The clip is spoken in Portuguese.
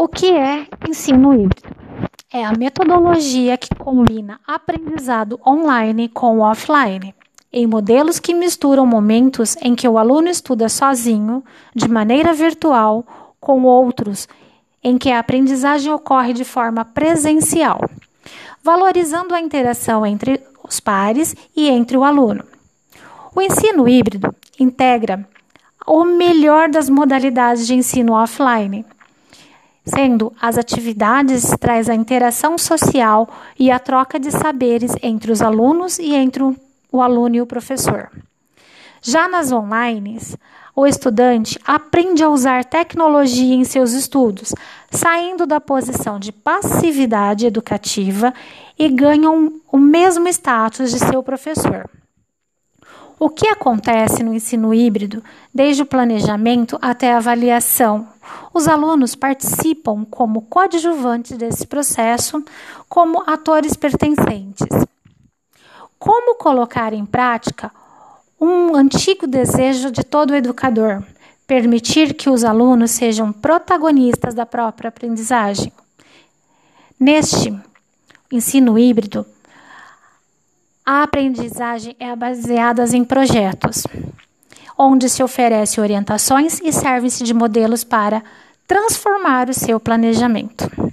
O que é ensino híbrido? É a metodologia que combina aprendizado online com offline, em modelos que misturam momentos em que o aluno estuda sozinho, de maneira virtual, com outros em que a aprendizagem ocorre de forma presencial, valorizando a interação entre os pares e entre o aluno. O ensino híbrido integra o melhor das modalidades de ensino offline sendo as atividades traz a interação social e a troca de saberes entre os alunos e entre o aluno e o professor. Já nas online, o estudante aprende a usar tecnologia em seus estudos, saindo da posição de passividade educativa e ganham o mesmo status de seu professor. O que acontece no ensino híbrido, desde o planejamento até a avaliação? Os alunos participam como coadjuvantes desse processo, como atores pertencentes. Como colocar em prática um antigo desejo de todo educador? Permitir que os alunos sejam protagonistas da própria aprendizagem. Neste ensino híbrido, a aprendizagem é baseada em projetos, onde se oferece orientações e serve-se de modelos para transformar o seu planejamento.